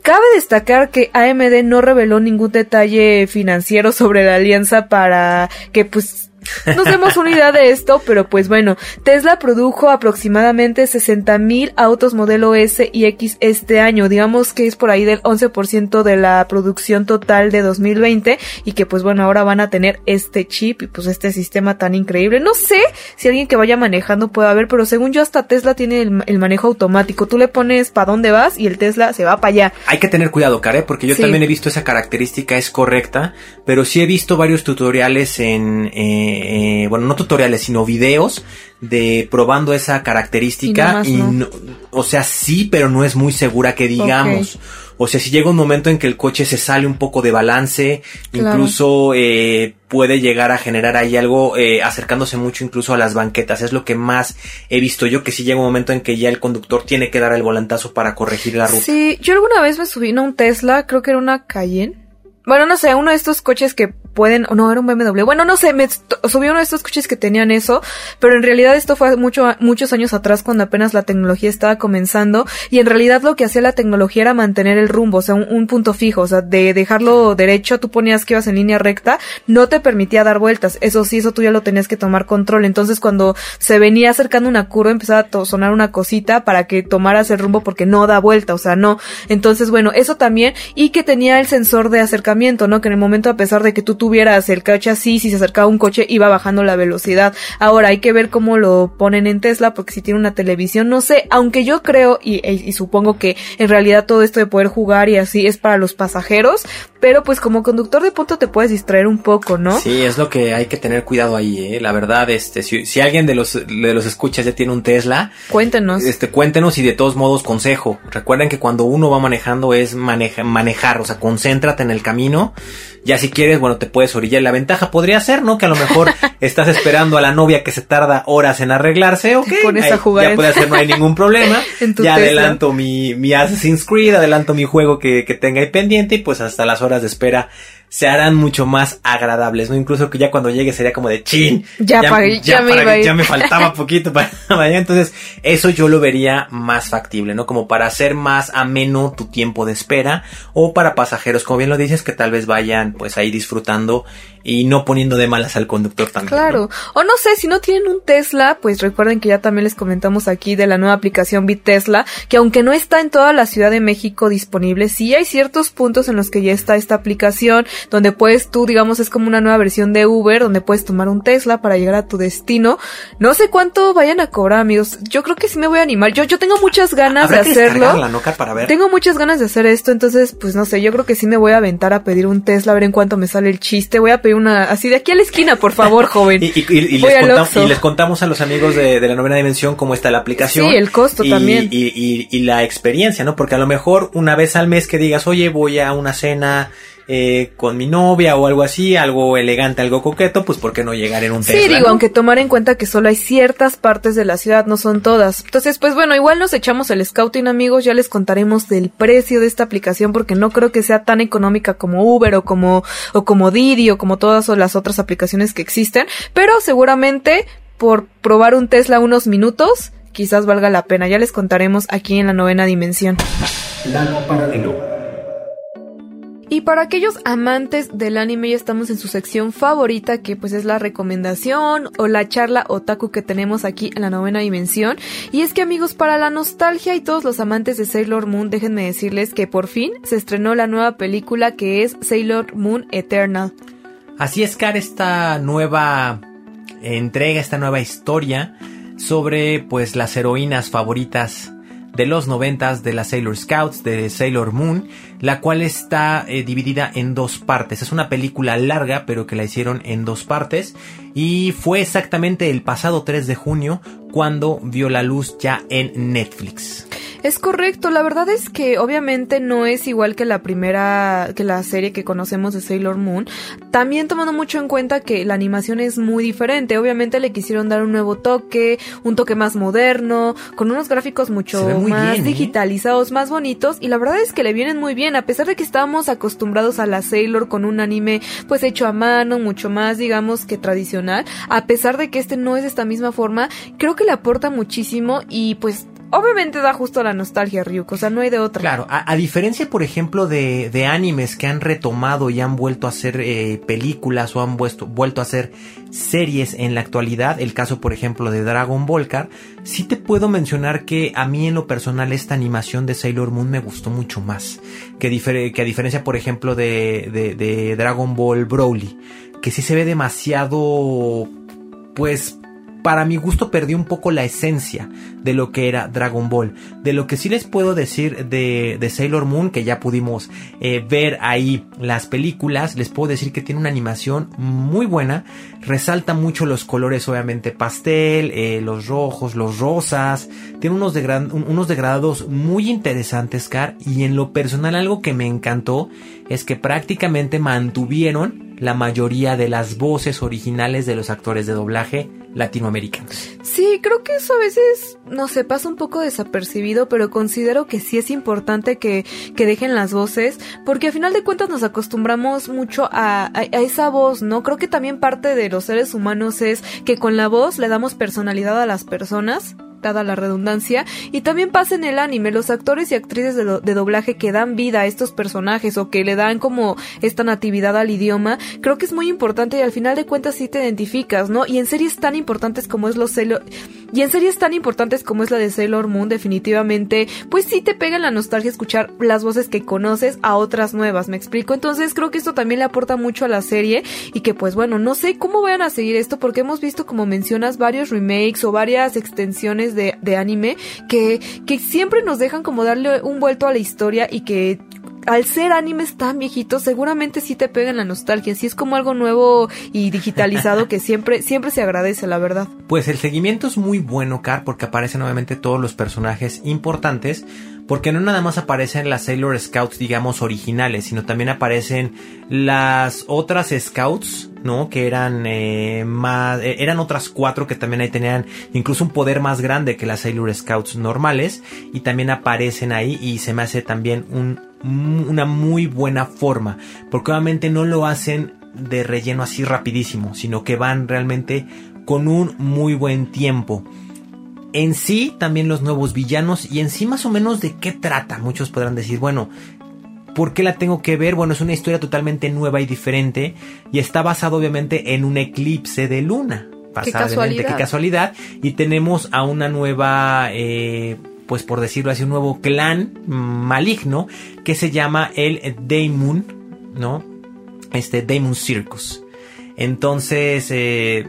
Cabe destacar que AMD no reveló ningún detalle financiero sobre la alianza para que pues nos demos una idea de esto, pero pues bueno, Tesla produjo aproximadamente 60 mil autos modelo S y X este año, digamos que es por ahí del 11% de la producción total de 2020 y que pues bueno, ahora van a tener este chip y pues este sistema tan increíble. No sé si alguien que vaya manejando puede haber, pero según yo hasta Tesla tiene el, el manejo automático, tú le pones para dónde vas y el Tesla se va para allá. Hay que tener cuidado, Care, porque yo Sí. también he visto esa característica, es correcta, pero sí he visto varios tutoriales en, eh, eh, bueno, no tutoriales, sino videos de probando esa característica Y no- o sea, sí, pero no es muy segura que digamos. O sea, si llega un momento en que el coche se sale un poco de balance, Claro. incluso eh, puede llegar a generar ahí algo eh, acercándose mucho incluso a las banquetas. Es lo que más he visto yo, que si llega un momento en que ya el conductor tiene que dar el volantazo para corregir la ruta. Sí, yo alguna vez me subí a un Tesla, creo que era una Cayenne. Bueno, no sé, uno de estos coches que pueden, o no, era un BMW. Bueno, no sé, me subí uno de estos coches que tenían eso, pero en realidad esto fue mucho, muchos años atrás cuando apenas la tecnología estaba comenzando y en realidad lo que hacía la tecnología era mantener el rumbo, o sea, un, un punto fijo, o sea, de dejarlo derecho, tú ponías que ibas en línea recta, no te permitía dar vueltas. Eso sí, eso tú ya lo tenías que tomar control. Entonces, cuando se venía acercando una curva, empezaba a sonar una cosita para que tomaras el rumbo porque no da vuelta, o sea, no. Entonces, bueno, eso también. Y que tenía el sensor de acercamiento, ¿no? Que en el momento, a pesar de que tú tuvieras el coche así, si se acercaba un coche, iba bajando la velocidad. Ahora, hay que ver cómo lo ponen en Tesla, porque si tiene una televisión, no sé, aunque yo creo y, y- y supongo que en realidad todo esto de poder jugar y así es para los pasajeros, pero pues como conductor de punto te puedes distraer un poco, ¿no? Sí, es lo que hay que tener cuidado ahí, ¿eh? La verdad, este, si, si alguien de los, de los escuchas ya tiene un Tesla, Cuéntenos. este, cuéntenos y de todos modos consejo. Recuerden que cuando uno va manejando es maneja- manejar, o sea, concéntrate en el camino. Ya si quieres, bueno, te puedes orillar. La ventaja podría ser, ¿no? Que a lo mejor estás esperando a la novia que se tarda horas en arreglarse, ok. pones ahí a jugar Ya en- puede hacer, no hay ningún problema. En tu ya Tesla. adelanto mi, mi Assassin's Creed, adelanto mi juego que, que tenga ahí pendiente y pues hasta las horas de espera se harán mucho más agradables, ¿no? Incluso que ya cuando llegue sería como de chin. Ya pagué, ya me para- ya me faltaba poquito para allá. Entonces, eso yo lo vería más factible, ¿no? Como para hacer más ameno tu tiempo de espera. O para pasajeros, como bien lo dices, que tal vez vayan pues ahí disfrutando y no poniendo de malas al conductor también. ¿no? Claro. O no sé, si no tienen un Tesla, pues recuerden que ya también les comentamos aquí de la nueva aplicación Bit Tesla, que aunque no está en toda la Ciudad de México disponible, sí hay ciertos puntos en los que ya está esta aplicación, donde puedes tú, digamos, es como una nueva versión de Uber, donde puedes tomar un Tesla para llegar a tu destino. No sé cuánto vayan a cobrar, amigos. Yo creo que sí me voy a animar. Yo, yo tengo muchas ganas Habrá de que hacerlo. Tengo muchas ganas de hacer esto, entonces, pues no sé, yo creo que sí me voy a aventar a pedir un Tesla, a ver en cuánto me sale el chiste. Voy a pedir una, así de aquí a la esquina, por favor, joven. Y, les al contam- Oxxo. y les contamos a los amigos de, de la novena dimensión cómo está la aplicación. Sí, el costo y, también. Y la experiencia, ¿no? Porque a lo mejor una vez al mes que digas, oye, voy a una cena eh, con mi novia o algo así, algo elegante, algo coqueto, pues ¿por qué no llegar en un Sí, Tesla? digo, no? aunque tomar en cuenta que solo hay ciertas partes de la ciudad, no son todas. Entonces, pues bueno, igual nos echamos el scouting, amigos, ya les contaremos del precio de esta aplicación porque no creo que sea tan económica como Uber o como o como Didi o como todas las otras aplicaciones que existen, pero seguramente por probar un Tesla unos minutos, quizás valga la pena. Ya les contaremos aquí en la novena dimensión. Plano paralelo. Y para aquellos amantes del anime ya estamos en su sección favorita que pues es la recomendación o la charla otaku que tenemos aquí en la novena dimensión. Y es que amigos, para la nostalgia y todos los amantes de Sailor Moon, déjenme decirles que por fin se estrenó la nueva película que es Sailor Moon Eternal. Así es, Car, esta nueva entrega, esta nueva historia sobre pues las heroínas favoritas de los noventas de la Sailor Scouts, de Sailor Moon, la cual está eh, dividida en dos partes. Es una película larga, pero que la hicieron en dos partes. Y fue exactamente el pasado 3 de junio cuando vio la luz ya en Netflix. Es correcto, la verdad es que obviamente no es igual que la primera, que la serie que conocemos de Sailor Moon, también tomando mucho en cuenta que la animación es muy diferente, obviamente le quisieron dar un nuevo toque, un toque más moderno, con unos gráficos mucho más ¿eh? digitalizados, más bonitos, y la verdad es que le vienen muy bien, a pesar de que estábamos acostumbrados a la Sailor con un anime pues hecho a mano, mucho más digamos que tradicional, a pesar de que este no es de esta misma forma, creo que le aporta muchísimo y pues obviamente da justo la nostalgia, Ryuk, o sea, no hay de otra. Claro, a, diferencia, por ejemplo, de, de, animes que han retomado y han vuelto a hacer eh, películas o han vuelto, a hacer series en la actualidad, el caso, por ejemplo, de Dragon Ball Car, sí te puedo mencionar que a mí en lo personal esta animación de Sailor Moon me gustó mucho más, que, que a diferencia, por ejemplo, de, de, de Dragon Ball Broly, que sí se ve demasiado, pues, para mi gusto perdió un poco la esencia de lo que era Dragon Ball. De lo que sí les puedo decir de, de Sailor Moon, que ya pudimos eh, ver ahí las películas, les puedo decir que tiene una animación muy buena. Resalta mucho los colores, obviamente pastel, eh, los rojos, los rosas. Tiene unos, unos degradados muy interesantes, Car. Y en lo personal algo que me encantó es que prácticamente mantuvieron la mayoría de las voces originales de los actores de doblaje latinoamericanos. Sí, creo que eso a veces, no sé, pasa un poco desapercibido, pero considero que sí es importante que, que dejen las voces, porque a final de cuentas nos acostumbramos mucho a, a, esa voz, ¿no? Creo que también parte de los seres humanos es que con la voz le damos personalidad a las personas dada la redundancia, y también pasa en el anime, los actores y actrices de, doblaje que dan vida a estos personajes o que le dan como esta natividad al idioma, creo que es muy importante y al final de cuentas sí te identificas, ¿no? Y en series tan importantes como es los Sailor, y en series tan importantes como es la de Sailor Moon, definitivamente, pues sí te pega la nostalgia escuchar las voces que conoces a otras nuevas, ¿me explico? Entonces creo que esto también le aporta mucho a la serie y que pues bueno, no sé cómo vayan a seguir esto porque hemos visto como mencionas varios remakes o varias extensiones de, anime que, que siempre nos dejan como darle un vuelto a la historia y que al ser animes tan viejitos, seguramente sí te pegan la nostalgia. Sí es como algo nuevo y digitalizado que siempre, siempre se agradece, la verdad. Pues el seguimiento es muy bueno, Car, porque aparecen nuevamente todos los personajes importantes. Porque no nada más aparecen las Sailor Scouts, digamos, originales, sino también aparecen las otras Scouts, ¿no? Que eran eh, más, eh, eran otras cuatro que también ahí tenían incluso un poder más grande que las Sailor Scouts normales. Y también aparecen ahí y se me hace también un, una muy buena forma. Porque obviamente no lo hacen de relleno así rapidísimo, sino que van realmente con un muy buen tiempo en sí también los nuevos villanos y en sí más o menos de qué trata. Muchos podrán decir, bueno, ¿por qué la tengo que ver? Bueno, es una historia totalmente nueva y diferente y está basado obviamente en un eclipse de luna. ¿Qué casualidad? qué casualidad. Y tenemos a una nueva, eh, pues por decirlo así, un nuevo clan maligno que se llama el Daemon, ¿no? Este Daemon Circus. Entonces, eh,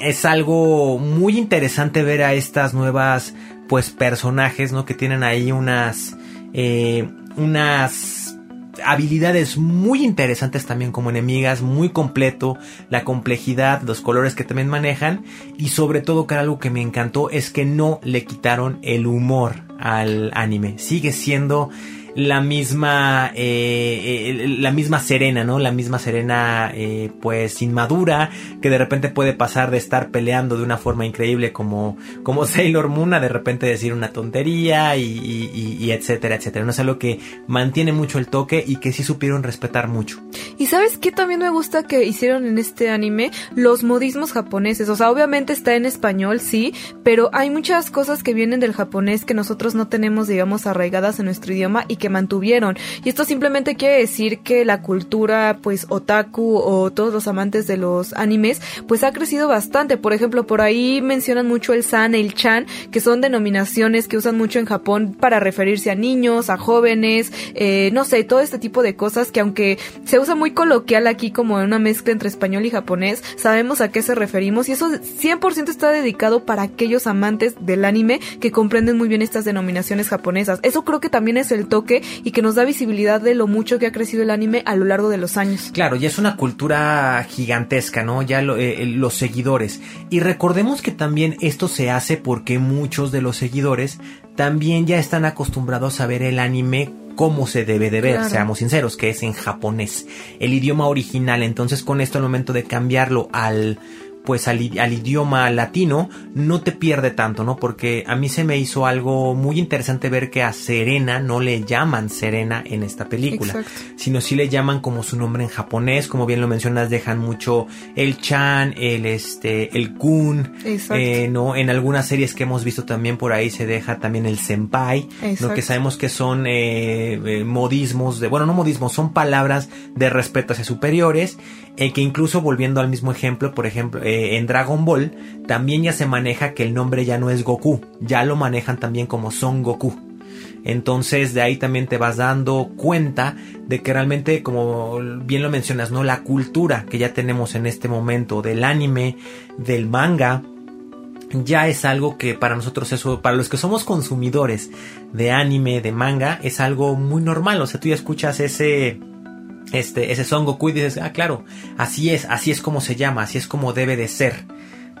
es algo muy interesante ver a estas nuevas pues personajes no que tienen ahí unas eh, unas habilidades muy interesantes también como enemigas, muy completo, la complejidad, los colores que también manejan y sobre todo que algo que me encantó es que no le quitaron el humor al anime, sigue siendo la misma eh, eh, la misma Serena, ¿no? La misma Serena eh, pues inmadura que de repente puede pasar de estar peleando de una forma increíble como como Sailor Moon a de repente decir una tontería y, y, etcétera, etcétera. No es algo que mantiene mucho el toque y que sí supieron respetar mucho. Y sabes qué también me gusta que hicieron en este anime los modismos japoneses. O sea, obviamente está en español, sí, pero hay muchas cosas que vienen del japonés que nosotros no tenemos, digamos, arraigadas en nuestro idioma y que mantuvieron. Y esto simplemente quiere decir que la cultura, pues, otaku o todos los amantes de los animes, pues ha crecido bastante. Por ejemplo, por ahí mencionan mucho el san, el chan, que son denominaciones que usan mucho en Japón para referirse a niños, a jóvenes, eh, no sé, todo este tipo de cosas que aunque se usa muy coloquial aquí como una mezcla entre español y japonés, sabemos a qué se referimos y eso 100% está dedicado para aquellos amantes del anime que comprenden muy bien estas denominaciones japonesas. Eso creo que también es el toque y que nos da visibilidad de lo mucho que ha crecido el anime a lo largo de los años. Claro, ya es una cultura gigantesca, ¿no? Ya eh, los seguidores. Y recordemos que también esto se hace porque muchos de los seguidores también ya están acostumbrados a ver el anime como se debe de ver, seamos sinceros, que es en japonés, el idioma original. Entonces con esto al momento de cambiarlo al pues al, idioma latino no te pierde tanto, ¿no? Porque a mí se me hizo algo muy interesante ver que a Serena no le llaman Serena en esta película, sino sí le llaman como su nombre en japonés, como bien lo mencionas, dejan mucho el chan, el este, el kun, eh, ¿no? En algunas series que hemos visto también por ahí se deja también el senpai, lo que sabemos que son eh, eh, modismos de, bueno, no modismos, son palabras de respeto hacia superiores, que incluso volviendo al mismo ejemplo, por ejemplo, en Dragon Ball también ya se maneja que el nombre ya no es Goku, ya lo manejan también como Son Goku. Entonces de ahí también te vas dando cuenta de que realmente, como bien lo mencionas, ¿no? La cultura que ya tenemos en este momento del anime, del manga, ya es algo que para nosotros eso, para los que somos consumidores de anime, de manga, es algo muy normal. O sea, tú ya escuchas ese este, ese Son Goku y dices, ah, claro, así es, así es como se llama, así es como debe de ser,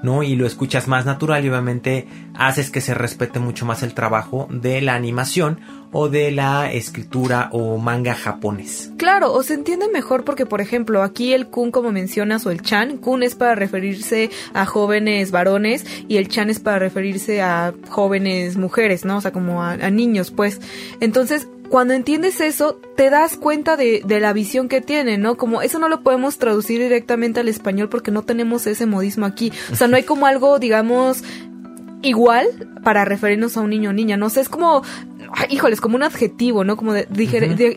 ¿no? Y lo escuchas más natural y obviamente haces que se respete mucho más el trabajo de la animación o de la escritura o manga japonés. Claro, o se entiende mejor porque, por ejemplo, aquí el kun, como mencionas, o el chan, kun es para referirse a jóvenes varones y el chan es para referirse a jóvenes mujeres, ¿no? O sea, como a, a niños, pues. Entonces, cuando entiendes eso, te das cuenta de, de, la visión que tiene, ¿no? Como eso no lo podemos traducir directamente al español porque no tenemos ese modismo aquí. O sea, no hay como algo, digamos, igual para referirnos a un niño o niña, no sé, es como híjoles, como un adjetivo, ¿no? Como de,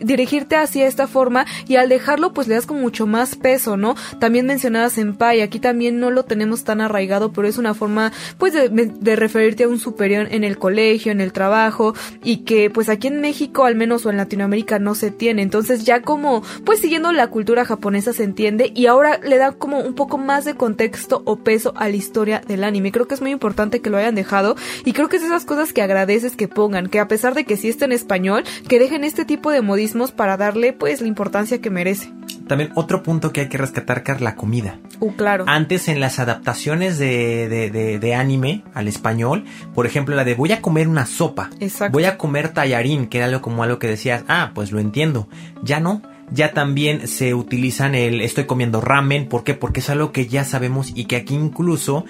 dirigirte hacia esta forma y al dejarlo pues le das como mucho más peso, ¿no? También mencionabas Senpai, aquí también no lo tenemos tan arraigado, pero es una forma pues de, de, referirte a un superior en el colegio, en el trabajo y que pues aquí en México al menos o en Latinoamérica no se tiene, entonces ya como pues siguiendo la cultura japonesa se entiende y ahora le da como un poco más de contexto o peso a la historia del anime, creo que es muy importante que lo hayan dejado y creo que es esas cosas que agradeces que pongan, que a pesar de que si está en español, que dejen este tipo de modismos para darle pues la importancia que merece. También otro punto que hay que rescatar, Car, la comida. Uh, claro. Antes en las adaptaciones de, de, de, anime al español, por ejemplo, la de voy a comer una sopa, Exacto. voy a comer tallarín, que era algo como algo que decías, ah, pues lo entiendo. Ya no, ya también se utilizan el estoy comiendo ramen, ¿por qué? Porque es algo que ya sabemos y que aquí incluso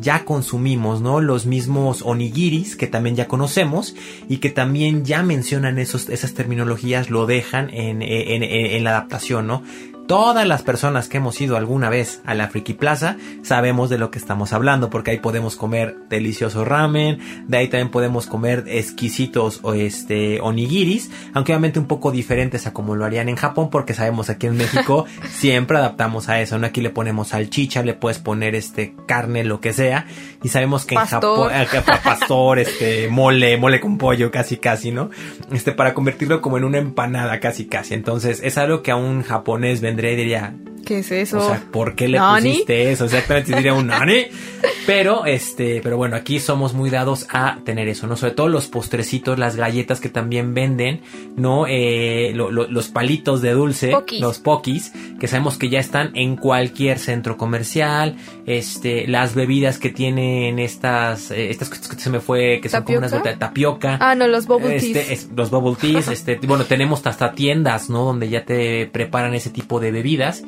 ya consumimos, ¿no? Los mismos onigiris que también ya conocemos y que también ya mencionan esos, esas terminologías, lo dejan en, en, en la adaptación, ¿no? Todas las personas que hemos ido alguna vez a la Friki Plaza sabemos de lo que estamos hablando, porque ahí podemos comer delicioso ramen, de ahí también podemos comer exquisitos o este onigiris, aunque obviamente un poco diferentes a como lo harían en Japón, porque sabemos aquí en México siempre adaptamos a eso, ¿no? Aquí le ponemos salchicha, le puedes poner este carne, lo que sea, y sabemos que en Japón, eh, pastor, este, mole, mole con pollo, casi casi, ¿no? Este, para convertirlo como en una empanada, casi casi. Entonces, es algo que a un japonés vende diría, ¿Qué es eso? O sea, ¿por qué le pusiste eso? Exactamente, diría un nani. Pero, este, pero bueno, aquí somos muy dados a tener eso, ¿no? Sobre todo los postrecitos, las galletas que también venden, ¿no? Eh, los palitos de dulce, los pokis, que sabemos que ya están en cualquier centro comercial, este, las bebidas que tienen estas, eh, estas que se me fue, que son como unas de tapioca. Ah, no, los bubble este, teas. los bubble teas, este, bueno, tenemos hasta tiendas, ¿no? Donde ya te preparan ese tipo de bebidas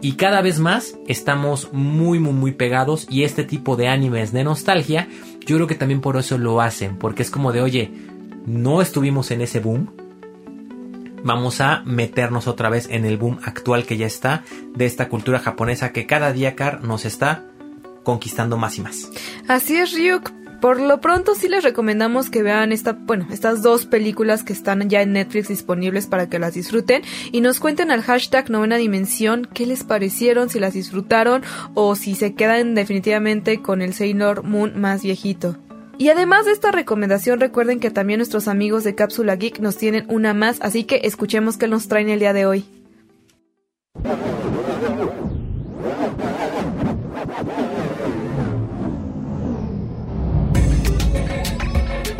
y cada vez más estamos muy muy muy pegados y este tipo de animes de nostalgia yo creo que también por eso lo hacen porque es como de oye no estuvimos en ese boom vamos a meternos otra vez en el boom actual que ya está de esta cultura japonesa que cada día Car nos está conquistando más y más así es Ryuk Por lo pronto sí les recomendamos que vean esta, bueno, estas dos películas que están ya en Netflix disponibles para que las disfruten y nos cuenten al hashtag novena dimensión qué les parecieron, si las disfrutaron o si se quedan definitivamente con el Sailor Moon más viejito. Y además de esta recomendación, recuerden que también nuestros amigos de Cápsula Geek nos tienen una más, así que escuchemos qué nos traen el día de hoy.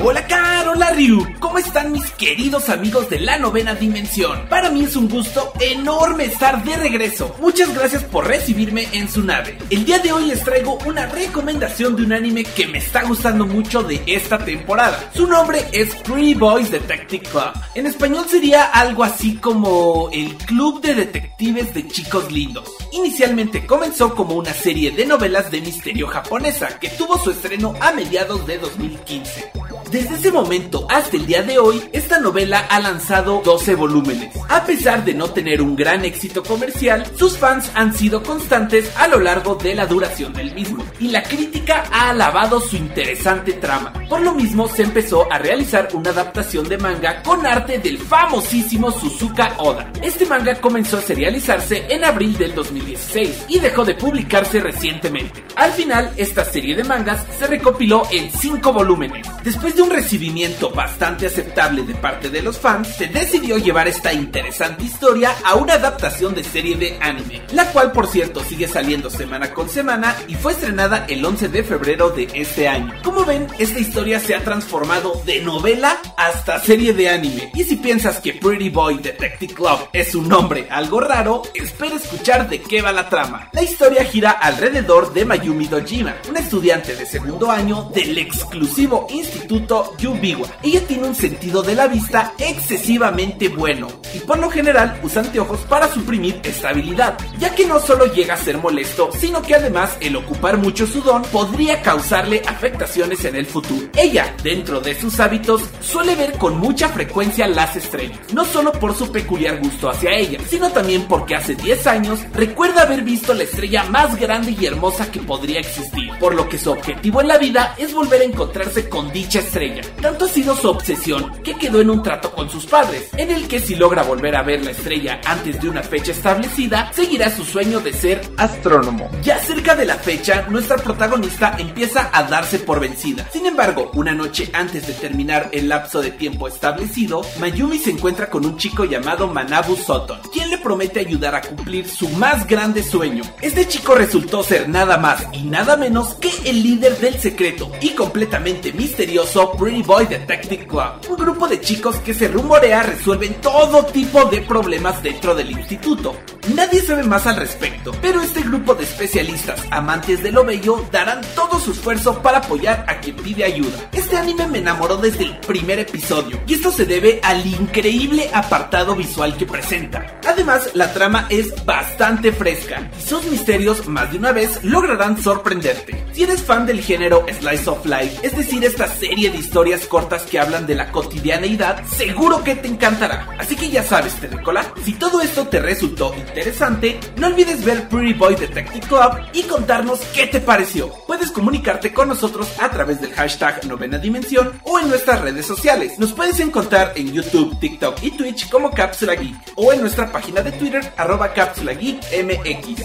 Hola Caro, hola Ryu, ¿cómo están mis queridos amigos de la novena dimensión? Para mí es un gusto enorme estar de regreso. Muchas gracias por recibirme en su nave. El día de hoy les traigo una recomendación de un anime que me está gustando mucho de esta temporada. Su nombre es Pretty Boys Detective Club. En español sería algo así como el Club de Detectives de Chicos Lindos. Inicialmente comenzó como una serie de novelas de misterio japonesa que tuvo su estreno a mediados de 2015. Desde ese momento hasta el día de hoy, esta novela ha lanzado 12 volúmenes. A pesar de no tener un gran éxito comercial, sus fans han sido constantes a lo largo de la duración del mismo, y la crítica ha alabado su interesante trama. Por lo mismo, se empezó a realizar una adaptación de manga con arte del famosísimo Suzuka Oda. Este manga comenzó a serializarse en abril del 2016 y dejó de publicarse recientemente. Al final, esta serie de mangas se recopiló en 5 volúmenes. Después de un recibimiento bastante aceptable de parte de los fans, se decidió llevar esta interesante historia a una adaptación de serie de anime, la cual por cierto sigue saliendo semana con semana y fue estrenada el 11 de febrero de este año. Como ven, esta historia se ha transformado de novela hasta serie de anime, y si piensas que Pretty Boy Detective Club es un nombre algo raro, espera escuchar de qué va la trama. La historia gira alrededor de Mayumi Dojima, una estudiante de segundo año del exclusivo instituto Yubiwa. Ella tiene un sentido de la vista excesivamente bueno y por lo general usa anteojos para suprimir esta habilidad, ya que no solo llega a ser molesto, sino que además el ocupar mucho su don podría causarle afectaciones en el futuro. Ella, dentro de sus hábitos, suele ver con mucha frecuencia las estrellas, no solo por su peculiar gusto hacia ella, sino también porque hace 10 años recuerda haber visto la estrella más grande y hermosa que podría existir, por lo que su objetivo en la vida es volver a encontrarse con dicha estrella. Tanto ha sido su obsesión que quedó en un trato con sus padres, en el que si logra volver a ver la estrella antes de una fecha establecida, seguirá su sueño de ser astrónomo. Ya cerca de la fecha, nuestra protagonista empieza a darse por vencida. Sin embargo, una noche antes de terminar el lapso de tiempo establecido, Mayumi se encuentra con un chico llamado Manabu Soton, quien le promete ayudar a cumplir su más grande sueño. Este chico resultó ser nada más y nada menos que el líder del secreto y completamente misterioso Pretty Boy Detective Club, un grupo de chicos que se rumorea resuelven todo tipo de problemas dentro del instituto. Nadie sabe más al respecto, pero este grupo de especialistas amantes de lo bello darán todo su esfuerzo para apoyar a quien pide ayuda. Este anime me enamoró desde el primer episodio, y esto se debe al increíble apartado visual que presenta. Además, la trama es bastante fresca, y sus misterios más de una vez lograrán sorprenderte. Si eres fan del género Slice of Life, es decir, esta serie de historias cortas que hablan de la cotidianeidad, seguro que te encantará. Así que ya sabes, Telecola, si todo esto te resultó interesante, no olvides ver Pretty Boy Detective Club y contarnos qué te pareció. Puedes comunicarte con nosotros a través del hashtag Novena Dimensión o en nuestras redes sociales. Nos puedes encontrar en YouTube, TikTok y Twitch como Cápsula Geek o en nuestra página de Twitter arroba Cápsula Geek MX.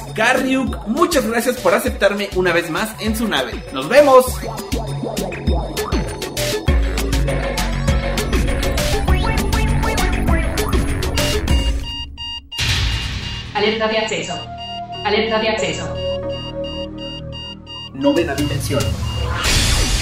Muchas gracias por aceptarme una vez más en su nave. ¡Nos vemos! Alerta de acceso. Alerta de acceso. Novena dimensión.